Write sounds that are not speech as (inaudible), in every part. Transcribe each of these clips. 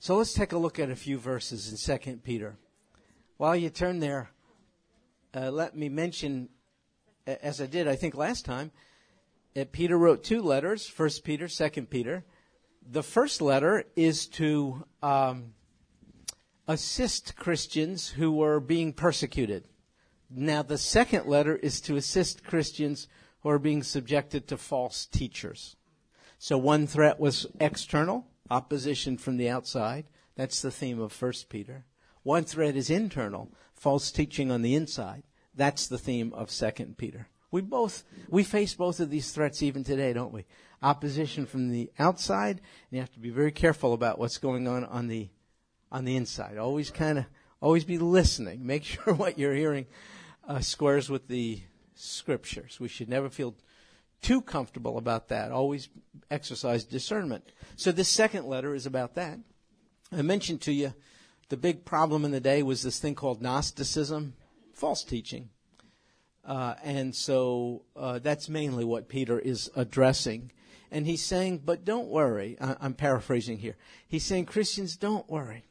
So let's take a look at a few verses in Second Peter. While you turn there, uh, let me mention, as I did, I think last time, that Peter wrote two letters: First Peter, Second Peter. The first letter is to um, assist Christians who were being persecuted. Now, the second letter is to assist Christians who are being subjected to false teachers. So one threat was external, opposition from the outside. That's the theme of First Peter. One threat is internal, false teaching on the inside. That's the theme of Second Peter. We both we face both of these threats even today, don't we? Opposition from the outside, and you have to be very careful about what's going on on the on the inside. Always kind of always be listening. Make (laughs) sure what you're hearing uh, squares with the scriptures. We should never feel too comfortable about that. Always exercise discernment. So this second letter is about that. I mentioned to you the big problem in the day was this thing called Gnosticism, false teaching. Uh, and so uh, that's mainly what Peter is addressing. And he's saying, but don't worry. I- I'm paraphrasing here. He's saying, Christians, don't worry.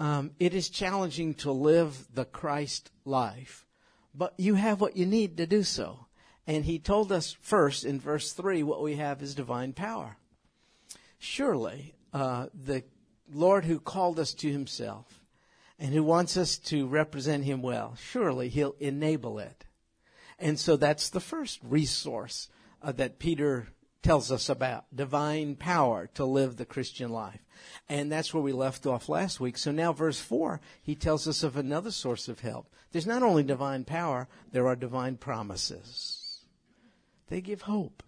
Um, it is challenging to live the Christ life, but you have what you need to do so. And he told us first in verse 3 what we have is divine power. Surely, uh, the Lord who called us to himself and who wants us to represent him well, surely he'll enable it. And so that's the first resource uh, that Peter tells us about divine power to live the Christian life. And that's where we left off last week. So now, verse 4, he tells us of another source of help. There's not only divine power, there are divine promises. They give hope.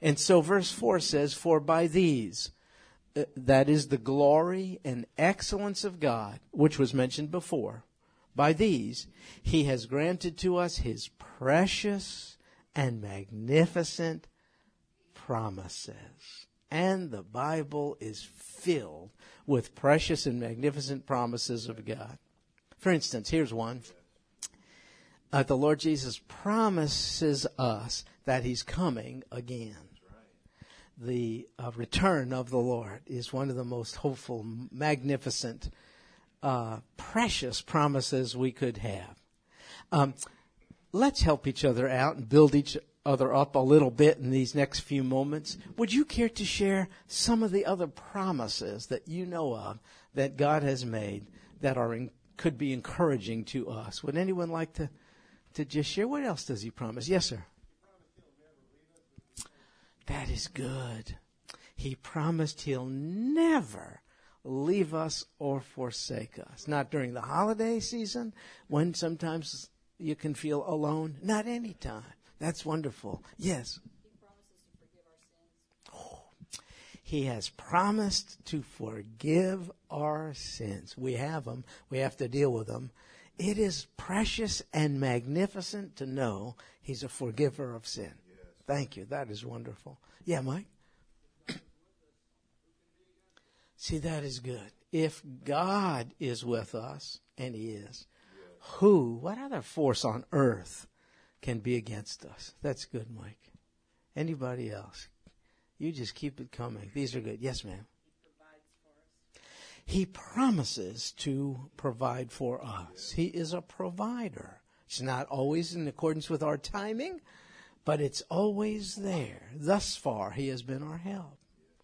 And so, verse 4 says, For by these, uh, that is the glory and excellence of God, which was mentioned before, by these, he has granted to us his precious and magnificent promises. And the Bible is filled with precious and magnificent promises of God. For instance, here's one. Uh, the Lord Jesus promises us that He's coming again. The uh, return of the Lord is one of the most hopeful, magnificent, uh, precious promises we could have. Um, let's help each other out and build each other up a little bit in these next few moments. Would you care to share some of the other promises that you know of that God has made that are in, could be encouraging to us? Would anyone like to to just share? What else does He promise? Yes, sir. That is good. He promised He'll never leave us or forsake us. Not during the holiday season when sometimes you can feel alone. Not any time. That's wonderful. Yes. He has promised to forgive our sins. We have them. We have to deal with them. It is precious and magnificent to know He's a forgiver of sin. Thank you. That is wonderful. Yeah, Mike? (clears throat) See, that is good. If God is with us, and He is, who, what other force on earth can be against us? That's good, Mike. Anybody else? You just keep it coming. These are good. Yes, ma'am. He promises to provide for us. He is a provider. It's not always in accordance with our timing, but it's always there. Thus far, He has been our help.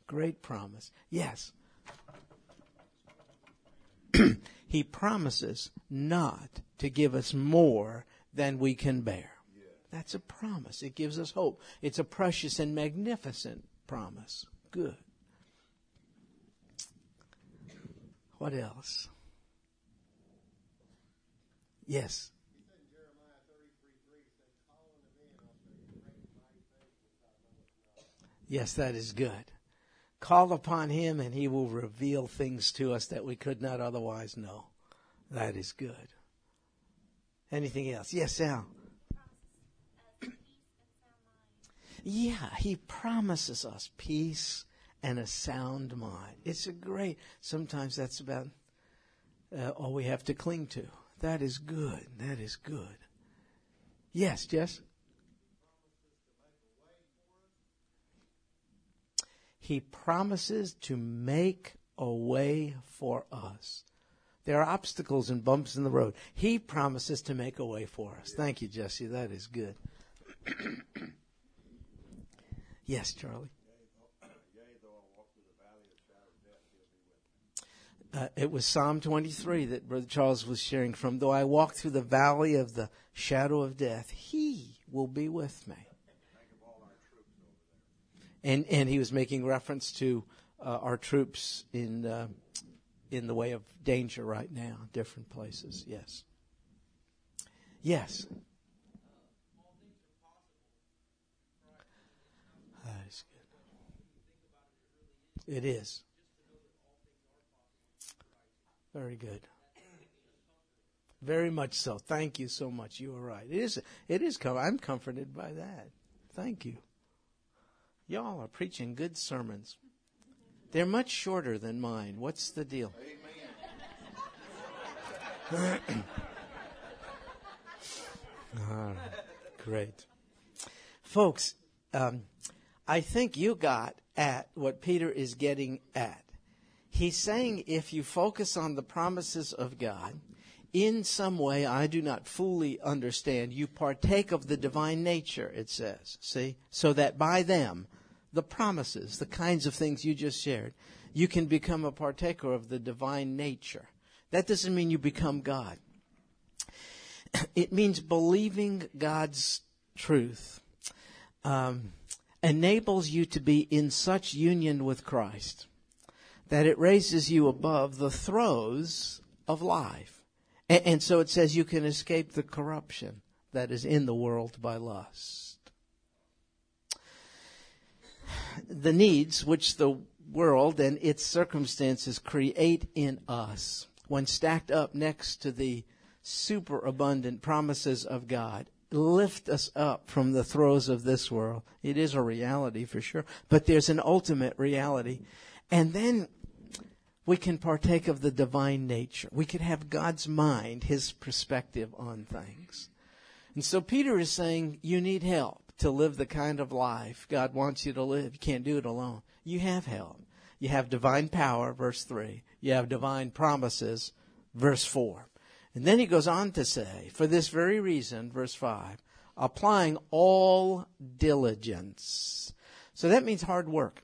Great promise. Yes. (clears throat) he promises not to give us more than we can bear. That's a promise. It gives us hope. It's a precious and magnificent promise. Good. What else? Yes. Yes, that is good. Call upon him and he will reveal things to us that we could not otherwise know. That is good. Anything else? Yes, Sal. Yeah, he promises us peace and a sound mind. It's a great, sometimes that's about uh, all we have to cling to. That is good. That is good. Yes, Jess? He promises to make a way for us. There are obstacles and bumps in the road. He promises to make a way for us. Thank you, Jesse. That is good. (clears throat) yes, Charlie. Uh, it was Psalm 23 that Brother Charles was sharing from. Though I walk through the valley of the shadow of death, He will be with me. And and he was making reference to uh, our troops in uh, in the way of danger right now, different places. Yes. Yes. That is good. It is. Very good. Very much so. Thank you so much. You are right. It is. It is. I'm comforted by that. Thank you. Y'all are preaching good sermons. They're much shorter than mine. What's the deal? Amen. (laughs) great. Folks, um, I think you got at what Peter is getting at. He's saying if you focus on the promises of God, in some way I do not fully understand, you partake of the divine nature, it says. See? So that by them, the promises, the kinds of things you just shared, you can become a partaker of the divine nature. That doesn't mean you become God. (clears throat) It means believing God's truth um, enables you to be in such union with Christ that it raises you above the throes of life. And, and so it says you can escape the corruption that is in the world by lust. The needs which the world and its circumstances create in us when stacked up next to the superabundant promises of God, lift us up from the throes of this world. It is a reality for sure, but there's an ultimate reality. And then we can partake of the divine nature. We can have God's mind, His perspective on things. And so Peter is saying you need help to live the kind of life God wants you to live. You can't do it alone. You have help. You have divine power, verse 3. You have divine promises, verse 4. And then he goes on to say, for this very reason, verse 5, applying all diligence. So that means hard work.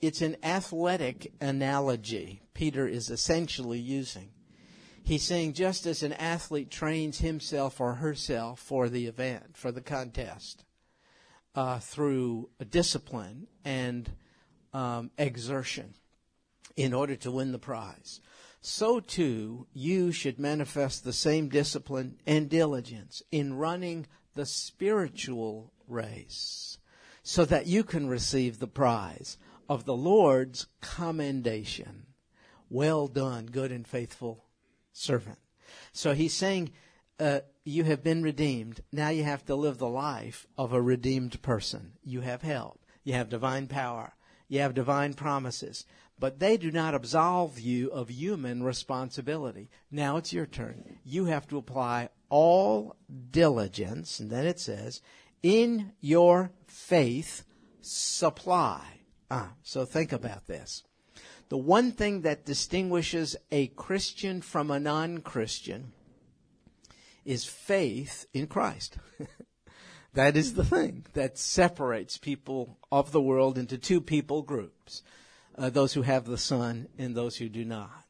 It's an athletic analogy Peter is essentially using. He's saying just as an athlete trains himself or herself for the event, for the contest, uh, through discipline and um, exertion in order to win the prize. So too, you should manifest the same discipline and diligence in running the spiritual race so that you can receive the prize of the Lord's commendation. Well done, good and faithful servant. So he's saying, uh, you have been redeemed. Now you have to live the life of a redeemed person. You have help. You have divine power. You have divine promises. But they do not absolve you of human responsibility. Now it's your turn. You have to apply all diligence, and then it says, in your faith supply. Ah, so think about this. The one thing that distinguishes a Christian from a non Christian is faith in Christ. (laughs) That is the thing that separates people of the world into two people groups uh, those who have the Son and those who do not.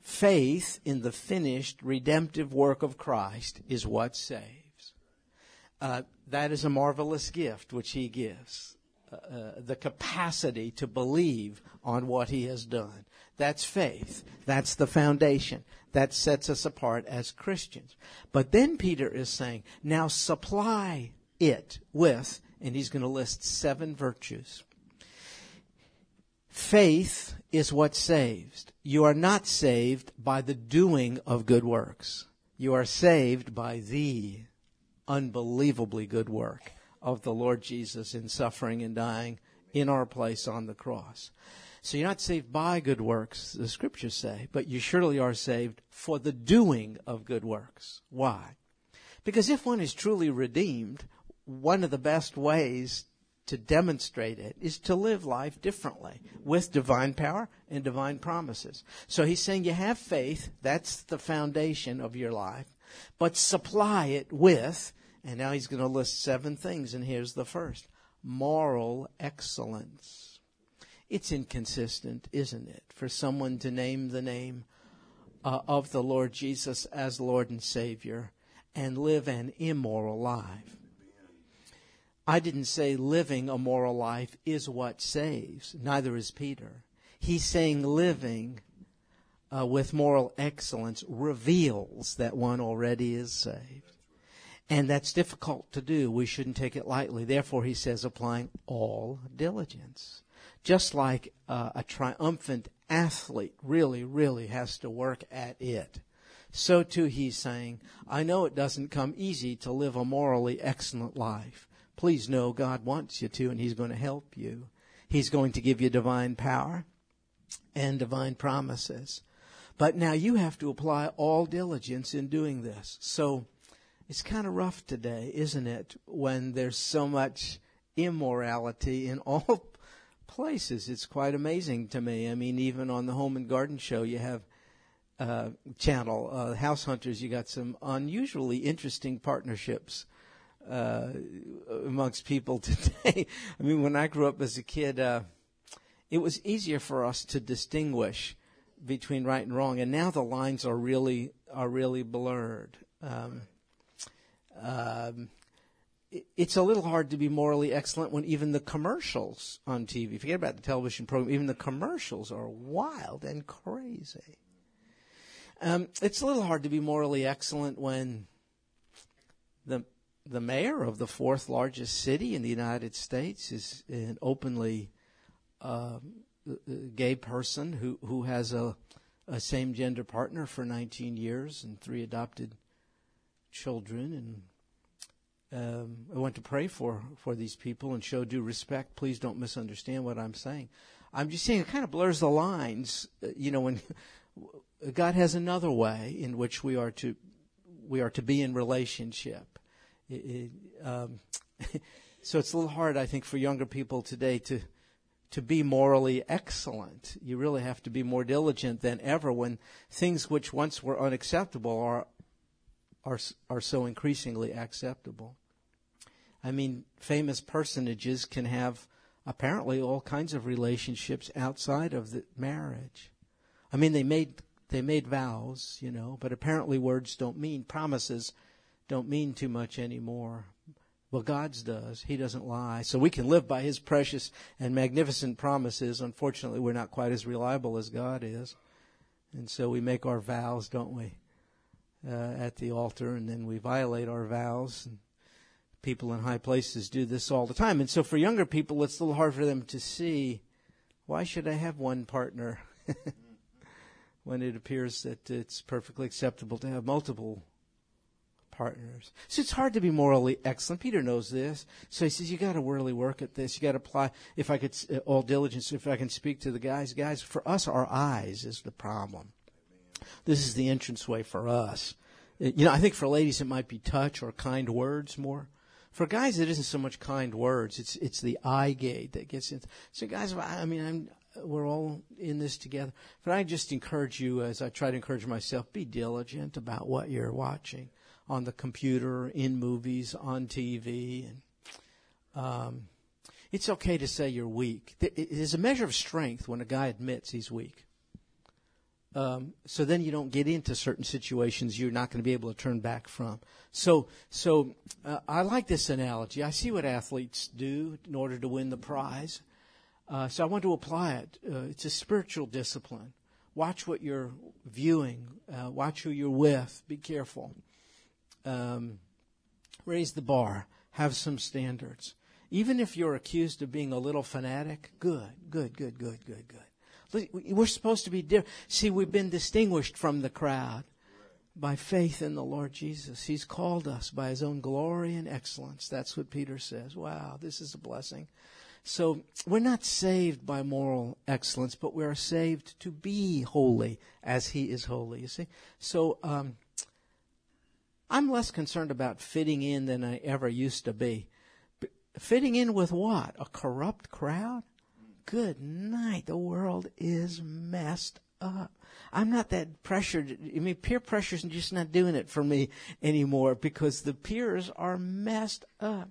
Faith in the finished redemptive work of Christ is what saves. Uh, that is a marvelous gift which He gives. Uh, uh the capacity to believe on what He has done. That's faith. That's the foundation. That sets us apart as Christians. But then Peter is saying, now supply it with, and he's going to list seven virtues. Faith is what saves. You are not saved by the doing of good works. You are saved by the unbelievably good work of the Lord Jesus in suffering and dying in our place on the cross. So you're not saved by good works, the scriptures say, but you surely are saved for the doing of good works. Why? Because if one is truly redeemed, one of the best ways to demonstrate it is to live life differently with divine power and divine promises. So he's saying you have faith, that's the foundation of your life, but supply it with, and now he's going to list seven things, and here's the first moral excellence. It's inconsistent, isn't it, for someone to name the name uh, of the Lord Jesus as Lord and Savior and live an immoral life? I didn't say living a moral life is what saves. Neither is Peter. He's saying living uh, with moral excellence reveals that one already is saved. And that's difficult to do. We shouldn't take it lightly. Therefore, he says, applying all diligence. Just like uh, a triumphant athlete really, really has to work at it. So too, he's saying, I know it doesn't come easy to live a morally excellent life please know God wants you to, and He's going to help you. He's going to give you divine power and divine promises. But now you have to apply all diligence in doing this. So it's kind of rough today, isn't it, when there's so much immorality in all places. It's quite amazing to me. I mean, even on the Home and Garden Show, you have uh, channel, uh, House Hunters, you got some unusually interesting partnerships uh, amongst people (laughs) today. I mean, when I grew up as a kid, uh, it was easier for us to distinguish between right and wrong, and now the lines are really are really blurred. Um, um, it's a little hard to be morally excellent when even the commercials on TV, forget about the television program, even the commercials are wild and crazy. Um, it's a little hard to be morally excellent when the the mayor of the fourth largest city in the United States is an openly uh, gay person who, who has a, a same gender partner for 19 years and three adopted children. And um, I want to pray for, for these people and show due respect. Please don't misunderstand what I'm saying. I'm just saying it kind of blurs the lines. Uh, you know, when (laughs) God has another way in which we are to we are to be in relationship it, um, (laughs) so it's a little hard, I think, for younger people today to to be morally excellent. You really have to be more diligent than ever when things which once were unacceptable are are are so increasingly acceptable. I mean, famous personages can have apparently all kinds of relationships outside of the marriage. I mean, they made they made vows, you know, but apparently words don't mean promises don't mean too much anymore. Well, God's does. He doesn't lie. So we can live by His precious and magnificent promises. Unfortunately, we're not quite as reliable as God is. And so we make our vows, don't we, uh, at the altar, and then we violate our vows. And people in high places do this all the time. And so for younger people, it's a little hard for them to see why should I have one partner (laughs) when it appears that it's perfectly acceptable to have multiple partners. So it's hard to be morally excellent. Peter knows this. So he says, you got to really work at this. You got to apply, if I could, uh, all diligence, if I can speak to the guys. Guys, for us, our eyes is the problem. This is the entranceway for us. Uh, you know, I think for ladies, it might be touch or kind words more. For guys, it isn't so much kind words. It's, it's the eye gate that gets in. So guys, I mean, I'm, we're all in this together. But I just encourage you, as I try to encourage myself, be diligent about what you're watching on the computer, in movies, on TV. And, um, it's okay to say you're weak. It is a measure of strength when a guy admits he's weak. Um, so then you don't get into certain situations you're not going to be able to turn back from. So, so uh, I like this analogy. I see what athletes do in order to win the prize. Uh, so I want to apply it. Uh, it's a spiritual discipline. Watch what you're viewing. Uh, watch who you're with. Be careful um, raise the bar, have some standards. Even if you're accused of being a little fanatic, good, good, good, good, good, good. We're supposed to be different. See, we've been distinguished from the crowd by faith in the Lord Jesus. He's called us by His own glory and excellence. That's what Peter says. Wow, this is a blessing. So we're not saved by moral excellence, but we are saved to be holy as He is holy. You see? So, um, I'm less concerned about fitting in than I ever used to be. fitting in with what? A corrupt crowd? Good night. The world is messed up. I'm not that pressured. I mean, peer pressure is just not doing it for me anymore because the peers are messed up.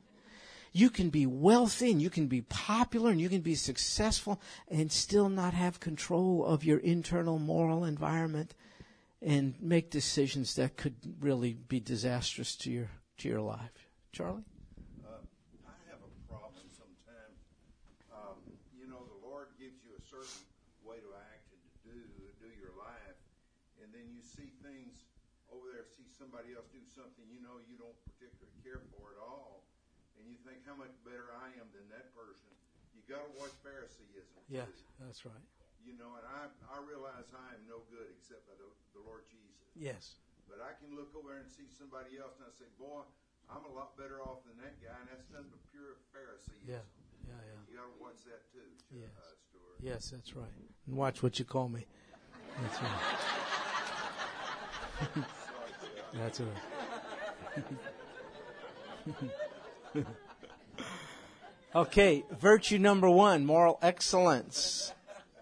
You can be wealthy and you can be popular and you can be successful and still not have control of your internal moral environment and make decisions that could really be disastrous to your to your life. Charlie? Uh, I have a problem sometimes. Um, you know, the Lord gives you a certain way to act and to do do your life, and then you see things over there, see somebody else do something you know you don't particularly care for at all, and you think how much better I am than that person. You got to watch Phariseeism. Yes, that's right. You know, and I I realize I am no good except by the, the Lord Jesus. Yes. But I can look over and see somebody else, and I say, boy. I'm a lot better off than that guy, and that's nothing but pure Phariseeism. Yeah, yeah, yeah. You got to watch that too, Yes. uh, Stuart. Yes, that's right. And watch what you call me. That's right. (laughs) that's right. okay, virtue number one, moral excellence,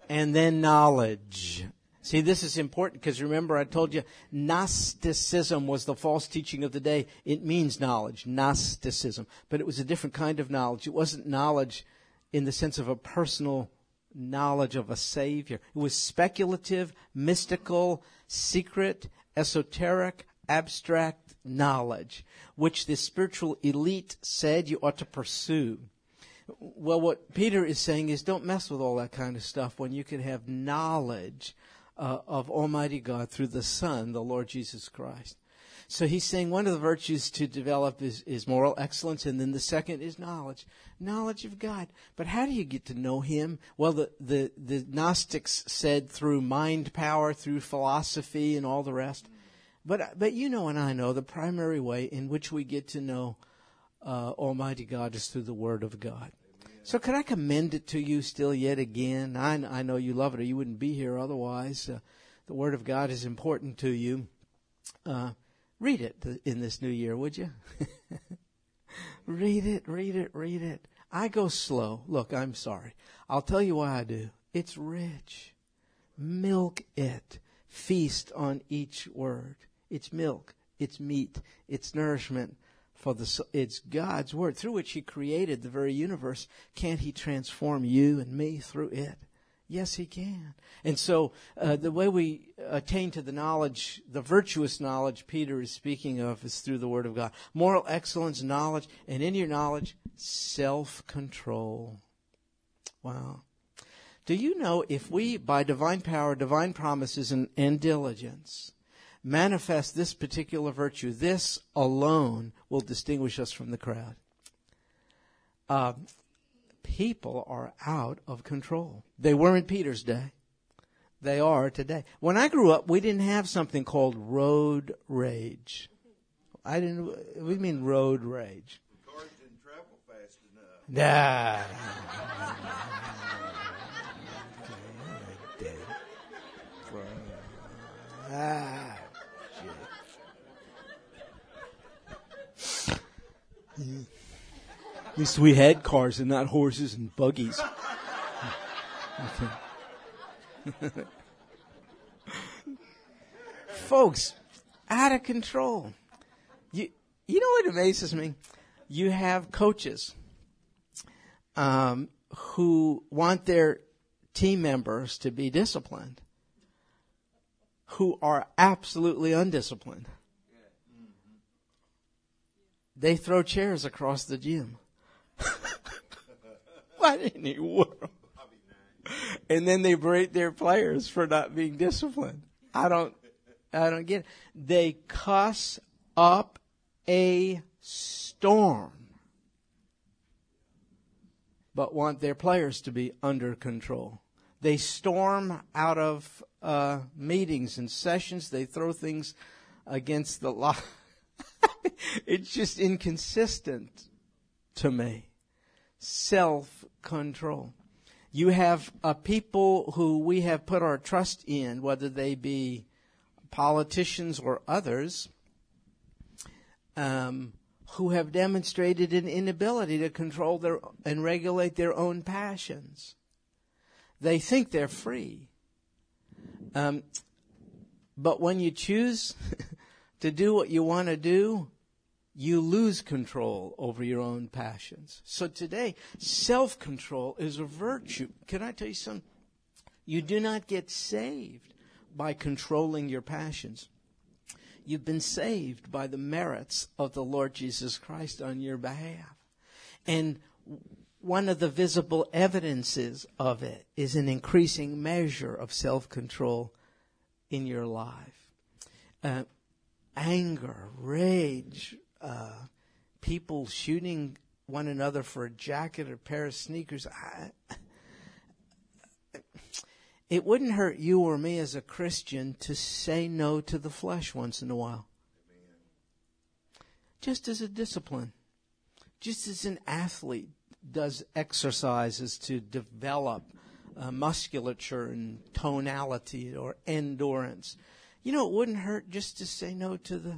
and then knowledge. See, this is important because remember I told you Gnosticism was the false teaching of the day. It means knowledge, Gnosticism. But it was a different kind of knowledge. It wasn't knowledge in the sense of a personal knowledge of a Savior. It was speculative, mystical, secret, esoteric, abstract knowledge, which the spiritual elite said you ought to pursue. Well, what Peter is saying is don't mess with all that kind of stuff when you can have knowledge uh, of Almighty God through the Son, the Lord Jesus Christ. So he's saying one of the virtues to develop is, is moral excellence, and then the second is knowledge. Knowledge of God. But how do you get to know Him? Well, the, the, the Gnostics said through mind power, through philosophy, and all the rest. But, but you know and I know the primary way in which we get to know uh, Almighty God is through the Word of God. So could I commend it to you still yet again? I, I know you love it or you wouldn't be here otherwise. Uh, the Word of God is important to you. Uh, read it in this new year, would you? (laughs) read it, read it, read it. I go slow. Look, I'm sorry. I'll tell you why I do. It's rich. Milk it. Feast on each word. It's milk. It's meat. It's nourishment for the it's God's word through which he created the very universe. Can't he transform you and me through it? Yes, he can. And so uh, the way we attain to the knowledge, the virtuous knowledge Peter is speaking of is through the word of God. Moral excellence, knowledge, and in your knowledge, self-control. Wow. Do you know if we, by divine power, divine promises, and, and diligence, manifest this particular virtue, this alone will distinguish us from the crowd. Uh, people are out of control. They were in Peter's day. They are today. When I grew up, we didn't have something called road rage. I didn't. We mean road rage. Cars didn't travel fast enough. Nah. (laughs) ah. At least we had cars and not horses and buggies. (laughs) Folks, out of control. You, you know what amazes me? You have coaches um, who want their team members to be disciplined, who are absolutely undisciplined. They throw chairs across the gym. what in the world? And then they berate their players for not being disciplined. I don't, I don't get it. They cuss up a storm, but want their players to be under control. They storm out of uh, meetings and sessions. They throw things against the law. (laughs) (laughs) it's just inconsistent to me. Self control. You have a people who we have put our trust in, whether they be politicians or others, um, who have demonstrated an inability to control their and regulate their own passions. They think they're free. Um, but when you choose (laughs) to do what you want to do, you lose control over your own passions. So today, self control is a virtue. Can I tell you something? You do not get saved by controlling your passions. You've been saved by the merits of the Lord Jesus Christ on your behalf. And one of the visible evidences of it is an increasing measure of self control in your life. Uh, anger, rage, uh, people shooting one another for a jacket or a pair of sneakers. I, it wouldn't hurt you or me as a Christian to say no to the flesh once in a while. Just as a discipline. Just as an athlete does exercises to develop uh, musculature and tonality or endurance. You know, it wouldn't hurt just to say no to the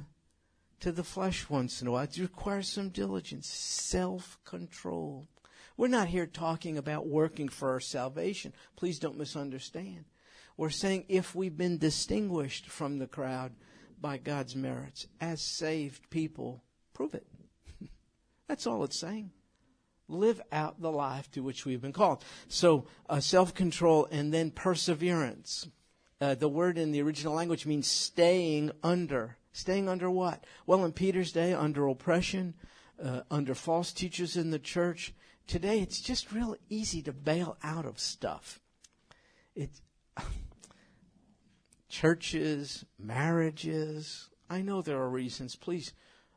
to the flesh once in a while. It requires some diligence, self control. We're not here talking about working for our salvation. Please don't misunderstand. We're saying if we've been distinguished from the crowd by God's merits as saved people, prove it. (laughs) That's all it's saying. Live out the life to which we've been called. So, uh, self control and then perseverance. Uh, the word in the original language means staying under Staying under what? Well, in Peter's day, under oppression, uh, under false teachers in the church. Today, it's just real easy to bail out of stuff. It's (laughs) churches, marriages. I know there are reasons. Please,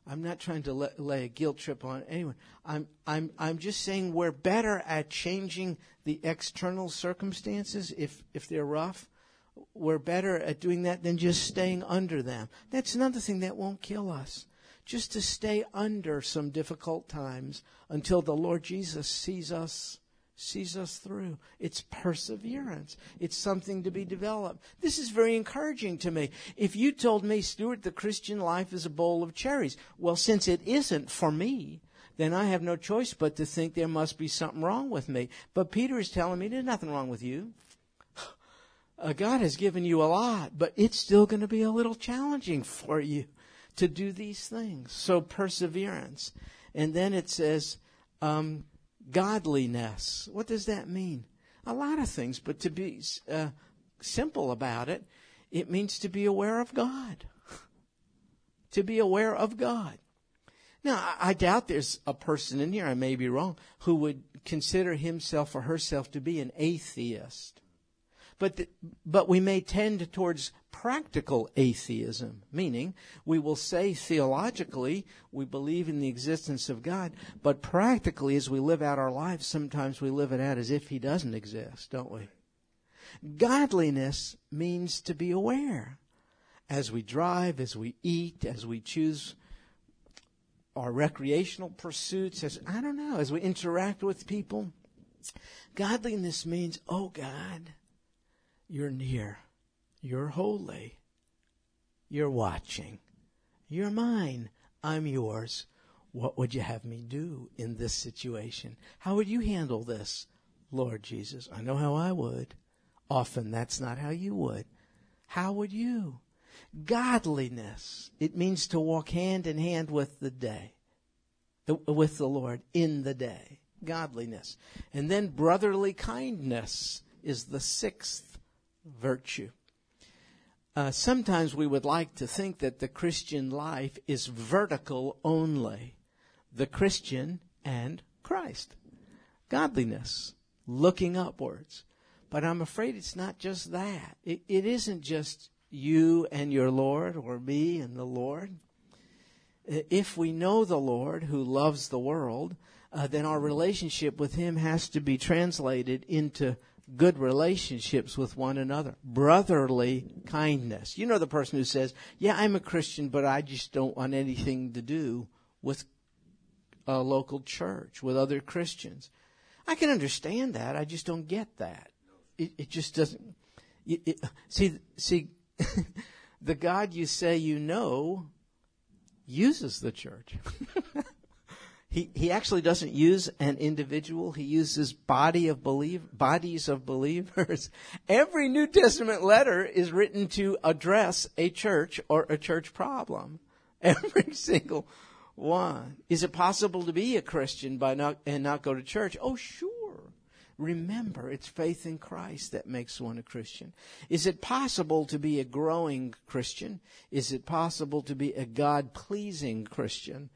I'm not trying to let, lay a guilt trip on anyone. I'm, I'm, I'm just saying we're better at changing the external circumstances if, if they're rough we're better at doing that than just staying under them. That's another thing that won't kill us. Just to stay under some difficult times until the Lord Jesus sees us sees us through. It's perseverance. It's something to be developed. This is very encouraging to me. If you told me, Stuart, the Christian life is a bowl of cherries, well, since it isn't for me, then I have no choice but to think there must be something wrong with me. But Peter is telling me there's nothing wrong with you uh, God has given you a lot, but it's still going to be a little challenging for you to do these things. So perseverance. And then it says um, godliness. What does that mean? A lot of things, but to be uh, simple about it, it means to be aware of God. (laughs) to be aware of God. Now, I, I doubt there's a person in here, I may be wrong, who would consider himself or herself to be an atheist. But, the, but we may tend towards practical atheism, meaning we will say theologically we believe in the existence of God, but practically as we live out our lives, sometimes we live it out as if He doesn't exist, don't we? Godliness means to be aware. As we drive, as we eat, as we choose our recreational pursuits, as, I don't know, as we interact with people. Godliness means, oh God, you're near. You're holy. You're watching. You're mine. I'm yours. What would you have me do in this situation? How would you handle this, Lord Jesus? I know how I would. Often that's not how you would. How would you? Godliness. It means to walk hand in hand with the day, with the Lord in the day. Godliness. And then brotherly kindness is the sixth virtue. Uh, sometimes we would like to think that the Christian life is vertical only. The Christian and Christ. Godliness. Looking upwards. But I'm afraid it's not just that. It, it isn't just you and your Lord or me and the Lord. If we know the Lord who loves the world, uh, then our relationship with Him has to be translated into good relationships with one another. Brotherly kindness. You know the person who says, Yeah, I'm a Christian, but I just don't want anything to do with a local church, with other Christians. I can understand that. I just don't get that. It, it just doesn't. It, it, see, see, (laughs) the God you say you know uses the church. (laughs) he, he actually doesn't use an individual. He uses body of believe, bodies of believers. (laughs) Every New Testament letter is written to address a church or a church problem. (laughs) Every single one. Is it possible to be a Christian by not, and not go to church? Oh, sure. Remember, it's faith in Christ that makes one a Christian. Is it possible to be a growing Christian? Is it possible to be a God pleasing Christian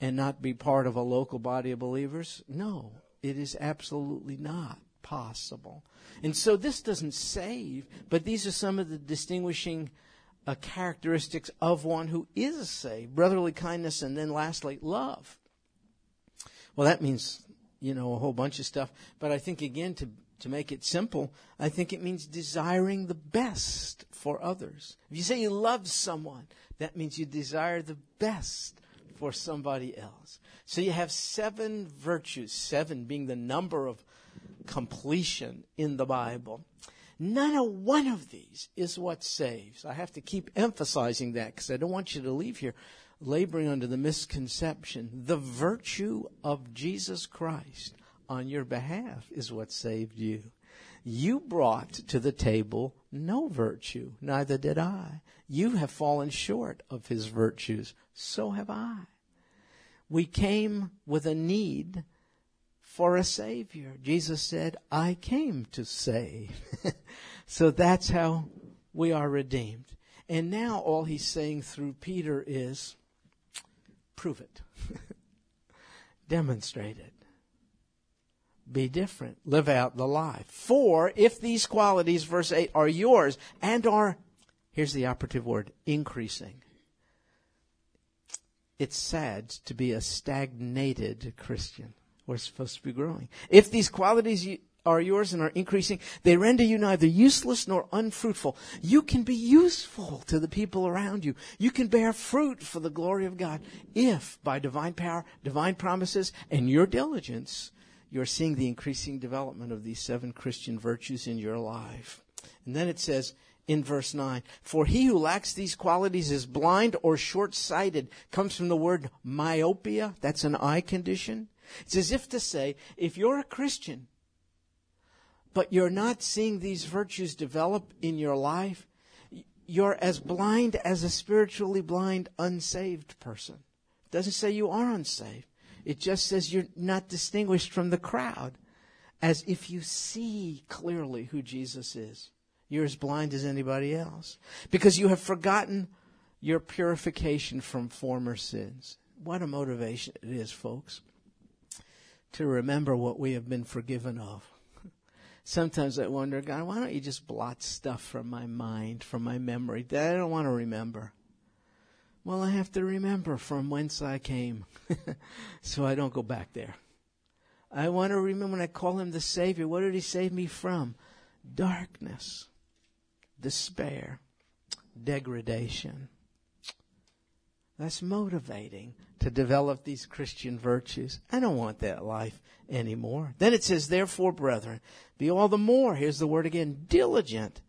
and not be part of a local body of believers? No, it is absolutely not possible. And so this doesn't save, but these are some of the distinguishing uh, characteristics of one who is saved brotherly kindness, and then lastly, love. Well, that means you know, a whole bunch of stuff. But I think, again, to, to make it simple, I think it means desiring the best for others. If you say you love someone, that means you desire the best for somebody else. So you have seven virtues, seven being the number of completion in the Bible. None of one of these is what saves. I have to keep emphasizing that because I don't want you to leave here laboring under the misconception the virtue of Jesus Christ on your behalf is what saved you. You brought to the table no virtue, neither did I. You have fallen short of his virtues, so have I. We came with a need for a Savior. Jesus said, I came to save. (laughs) so that's how we are redeemed. And now all he's saying through Peter is, Prove it. (laughs) Demonstrate it. Be different. Live out the life. For if these qualities, verse 8, are yours and are, here's the operative word, increasing. It's sad to be a stagnated Christian. We're supposed to be growing. If these qualities are yours and are increasing, they render you neither useless nor unfruitful. You can be useful to the people around you. You can bear fruit for the glory of God if, by divine power, divine promises, and your diligence, you're seeing the increasing development of these seven Christian virtues in your life. And then it says, in verse 9. For he who lacks these qualities is blind or short sighted. Comes from the word myopia. That's an eye condition. It's as if to say, if you're a Christian but you're not seeing these virtues develop in your life, you're as blind as a spiritually blind, unsaved person. It doesn't say you are unsaved. It just says you're not distinguished from the crowd as if you see clearly who Jesus is. You're as blind as anybody else because you have forgotten your purification from former sins. What a motivation it is, folks, to remember what we have been forgiven of sometimes I wonder, God, why don't you just blot stuff from my mind, from my memory that I don't want to remember? Well, I have to remember from whence I came, (laughs) so I don't go back there. I want to remember when I call him the Savior, what did he save me from? Darkness, despair, degradation. That's motivating to develop these Christian virtues. I don't want that life anymore. Then it says, therefore, brethren, be all the more, here's the word again, diligent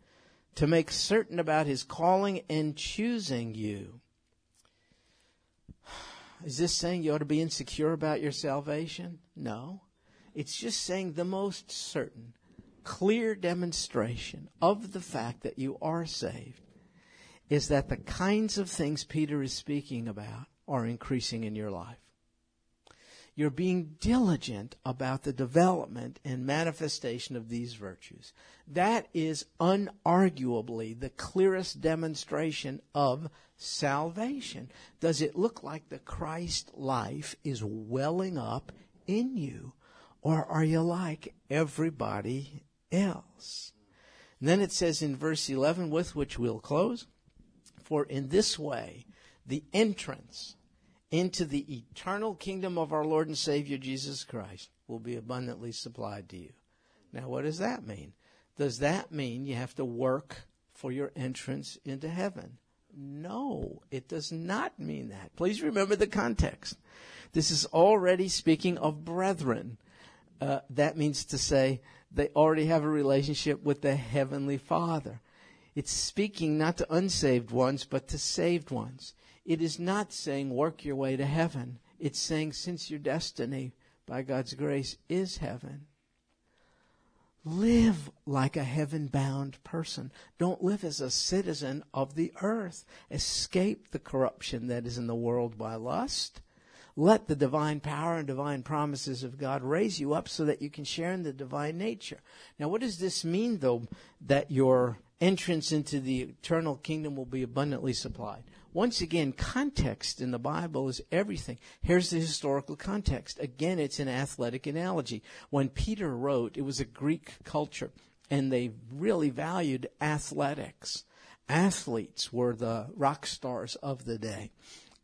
to make certain about his calling and choosing you. (sighs) Is this saying you ought to be insecure about your salvation? No. It's just saying the most certain, clear demonstration of the fact that you are saved is that the kinds of things Peter is speaking about are increasing in your life. You're being diligent about the development and manifestation of these virtues. That is unarguably the clearest demonstration of salvation. Does it look like the Christ life is welling up in you? Or are you like everybody else? And then it says in verse 11, with which we'll close, for in this way, the entrance into the eternal kingdom of our Lord and Savior Jesus Christ will be abundantly supplied to you. Now, what does that mean? Does that mean you have to work for your entrance into heaven? No, it does not mean that. Please remember the context. This is already speaking of brethren. Uh, that means to say they already have a relationship with the Heavenly Father. It's speaking not to unsaved ones, but to saved ones. It is not saying work your way to heaven. It's saying since your destiny, by God's grace, is heaven, live like a heaven bound person. Don't live as a citizen of the earth. Escape the corruption that is in the world by lust. Let the divine power and divine promises of God raise you up so that you can share in the divine nature. Now, what does this mean, though, that your entrance into the eternal kingdom will be abundantly supplied? Once again, context in the Bible is everything. Here's the historical context. Again, it's an athletic analogy. When Peter wrote, it was a Greek culture, and they really valued athletics. Athletes were the rock stars of the day.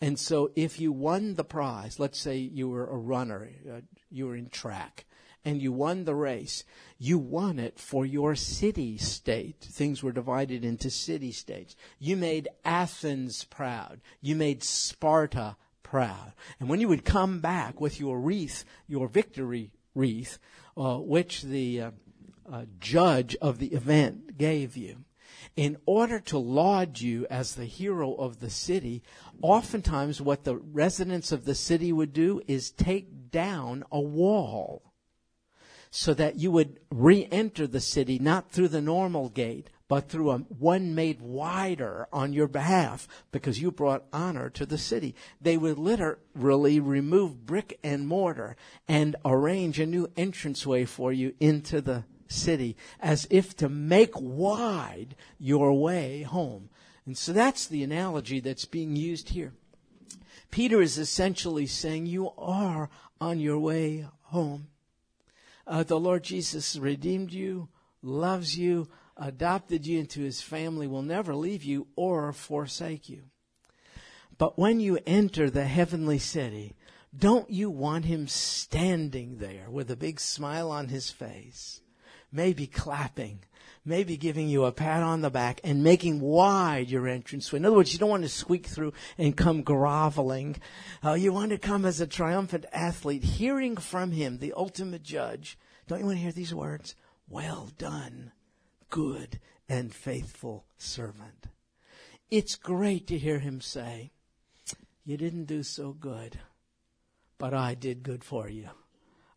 And so if you won the prize, let's say you were a runner, uh, you were in track, and you won the race, you won it for your city state. Things were divided into city states. You made Athens proud. You made Sparta proud. And when you would come back with your wreath, your victory wreath, uh, which the uh, uh, judge of the event gave you, in order to laud you as the hero of the city, oftentimes what the residents of the city would do is take down a wall so that you would re-enter the city not through the normal gate, but through a one made wider on your behalf because you brought honor to the city. They would literally remove brick and mortar and arrange a new entranceway for you into the city as if to make wide your way home. And so that's the analogy that's being used here. Peter is essentially saying you are on your way home. Uh, the Lord Jesus redeemed you, loves you, adopted you into his family, will never leave you or forsake you. But when you enter the heavenly city, don't you want him standing there with a big smile on his face, maybe clapping, maybe giving you a pat on the back and making wide your entrance. In other words, you don't want to squeak through and come groveling. Uh, you want to come as a triumphant athlete, hearing from him, the ultimate judge. Don't you want to hear these words? Well done, good and faithful servant. It's great to hear him say, You didn't do so good, but I did good for you.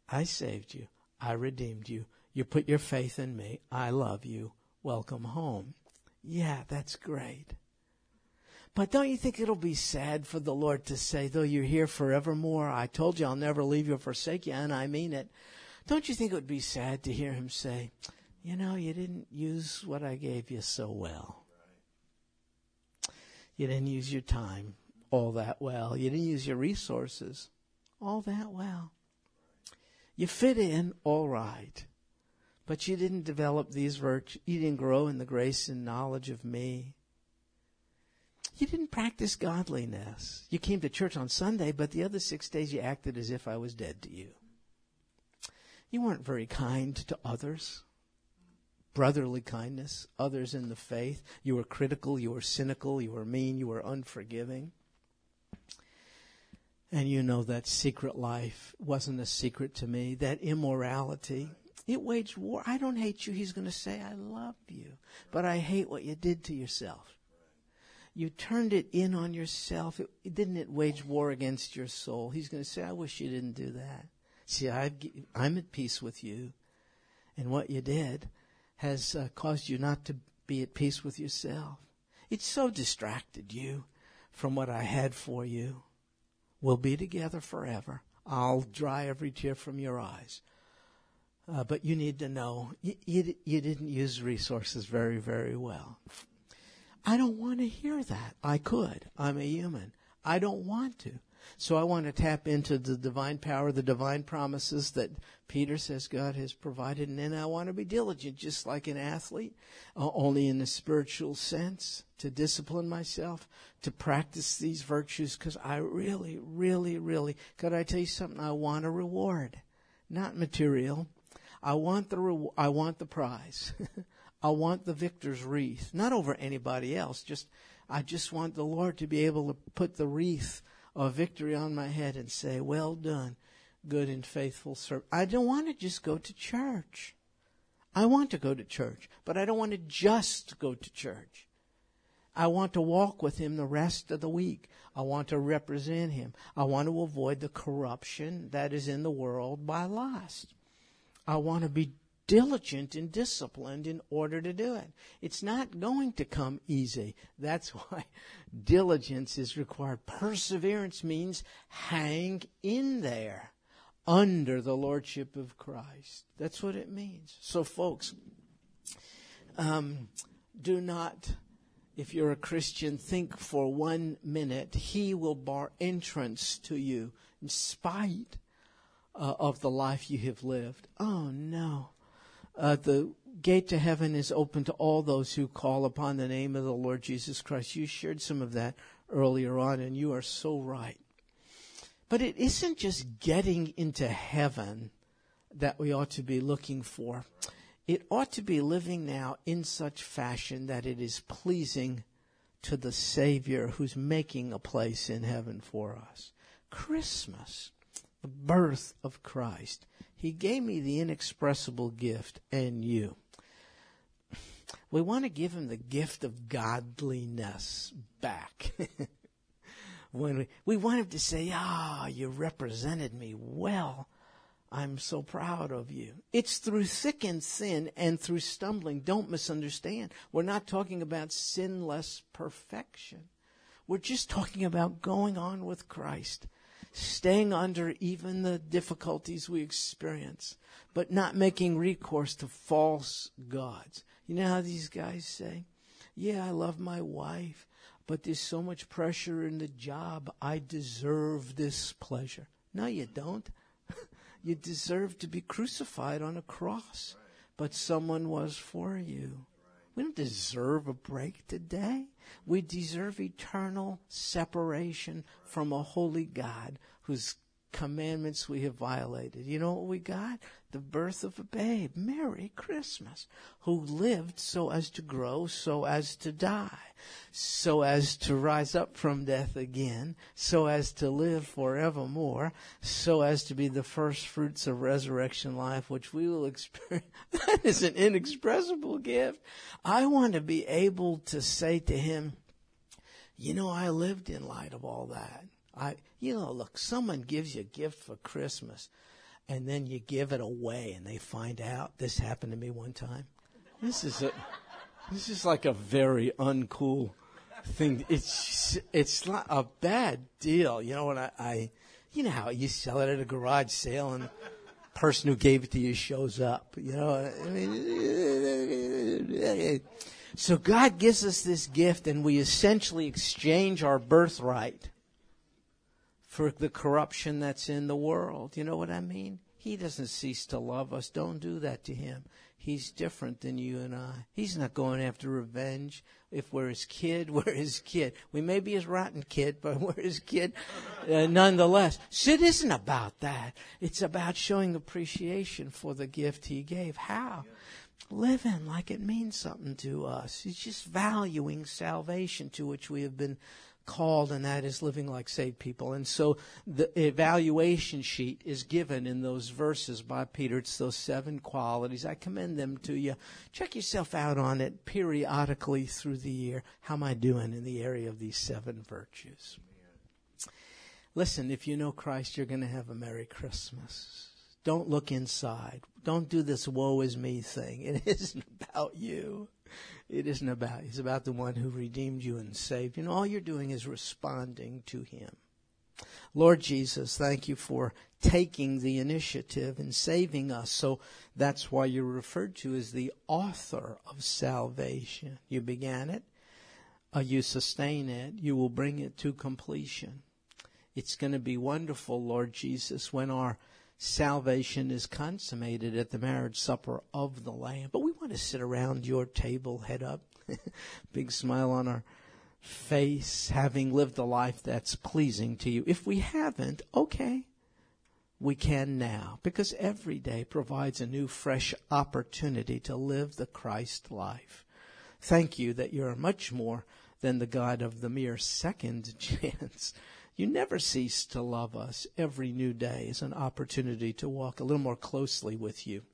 I saved you. I redeemed you. You put your faith in me. I love you. Welcome home. Yeah, that's great. But don't you think it'll be sad for the Lord to say, though you're here forevermore, I told you I'll never leave you or forsake you, and I mean it. Don't you think it would be sad to hear him say, you know, you didn't use what I gave you so well. You didn't use your time all that well. You didn't use your resources all that well. You fit in all right. But you didn't develop these virtues. You didn't grow in the grace and knowledge of me. You didn't practice godliness. You came to church on Sunday, but the other six days you acted as if I was dead to you. You weren't very kind to others. Brotherly kindness, others in the faith. You were critical, you were cynical, you were mean, you were unforgiving. And you know that secret life wasn't a secret to me. That immorality, it waged war. I don't hate you. He's going to say, I love you. But I hate what you did to yourself. You turned it in on yourself. It, didn't it wage war against your soul? He's going to say, I wish you didn't do that. See, i am at peace with you. And what you did has uh, caused you not to be at peace with yourself. It so distracted you from what I had for you. We'll be together forever. I'll dry every tear from your eyes. Uh, but you need to know you, you, you didn't use resources very, very well. I don't want to hear that. I could. I'm a human. I don't want to. So I want to tap into the divine power, the divine promises that Peter says God has provided. And then I want to be diligent, just like an athlete, uh, only in the spiritual sense, to discipline myself, to practice these virtues, because I really, really, really, could I tell you something? I want a reward, not material. I want the re- I want the prize. (laughs) I want the victor's wreath, not over anybody else. Just I just want the Lord to be able to put the wreath of victory on my head and say, "Well done, good and faithful servant." I don't want to just go to church. I want to go to church, but I don't want to just go to church. I want to walk with him the rest of the week. I want to represent him. I want to avoid the corruption that is in the world by lust. I want to be diligent and disciplined in order to do it. It's not going to come easy. That's (laughs) why diligence is required. Perseverance means hang in there under the lordship of Christ. That's what it means. So, folks, um, do not, if you're a Christian, think for one minute He will bar entrance to you in spite uh, of the life you have lived. Oh, no. Uh, the gate to heaven is open to all those who call upon the name of the Lord Jesus Christ. You shared some of that earlier on, and you are so right. But it isn't just getting into heaven that we ought to be looking for. It ought to be living now in such fashion that it is pleasing to the Savior who's making a place in heaven for us. Christmas, the birth of Christ. He gave me the inexpressible gift and you. We want to give him the gift of godliness back. (laughs) when we, we want him to say, Ah, oh, you represented me well. I'm so proud of you. It's through thick and thin and through stumbling. Don't misunderstand. We're not talking about sinless perfection. We're just talking about going on with Christ, staying under even the difficulties we experience, but not making recourse to false gods. You know how these guys say, Yeah, I love my wife, but there's so much pressure in the job. I deserve this pleasure. No, you don't. (laughs) You deserve to be crucified on a cross, but someone was for you. We don't deserve a break today. We deserve eternal separation from a holy God whose commandments we have violated. You know what we got? The birth of a babe. Merry Christmas. Who lived so as to grow, so as to die, so as to rise up from death again, so as to live forevermore, so as to be the first fruits of resurrection life, which we will experience. (laughs) That is an inexpressible gift. I want to be able to say to him, you know, I lived in light of all that. I, you know, look, someone gives you a gift for Christmas and then you give it away and they find out. This happened to me one time. This is a, this is like a very uncool thing. It's, it's not a bad deal. You know what I, I, you know how you sell it at a garage sale and the person who gave it to you shows up. You know, I mean, so God gives us this gift and we essentially exchange our birthright for the corruption that's in the world. You know what I mean? He doesn't cease to love us. Don't do that to him. He's different than you and I. He's not going after revenge. If we're his kid, (laughs) we're his kid. We may be his rotten kid, but (laughs) we're his kid uh, nonetheless. So it isn't about that. It's about showing appreciation for the gift he gave. How? Living like it means something to us. It's just valuing salvation to which we have been called, and that is living like saved people. And so the evaluation sheet is given in those verses by Peter. It's those seven qualities. I commend them to you. Check yourself out on it periodically through the year. How am I doing in the area of these seven virtues? Listen, if you know Christ, you're going to have a Merry Christmas. Don't look inside. Don't do this woe is me thing. It (laughs) isn't about you. It isn't about. It's about the one who redeemed you and saved you. And all you're doing is responding to him. Lord Jesus, thank you for taking the initiative and saving us. So that's why you're referred to as the author of salvation. You began it, uh, you sustain it, you will bring it to completion. It's going to be wonderful, Lord Jesus, when our salvation is consummated at the marriage supper of the Lamb. But we want to sit around your table, head up, (laughs) big smile on our face, having lived a life that's pleasing to you. If we haven't, okay, we can now, because every day provides a new, fresh opportunity to live the Christ life. Thank you that you're much more than the God of the mere second (laughs) chance. You never cease to love us. Every new day is an opportunity to walk a little more closely with you.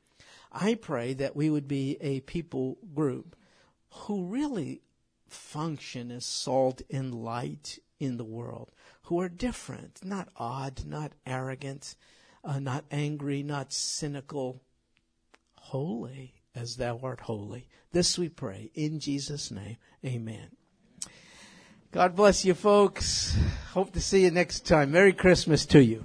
I pray that we would be a people group who really function as salt and light in the world, who are different, not odd, not arrogant, uh, not angry, not cynical, holy as thou art holy. This we pray in Jesus' name. Amen. God bless you folks. Hope to see you next time. Merry Christmas to you.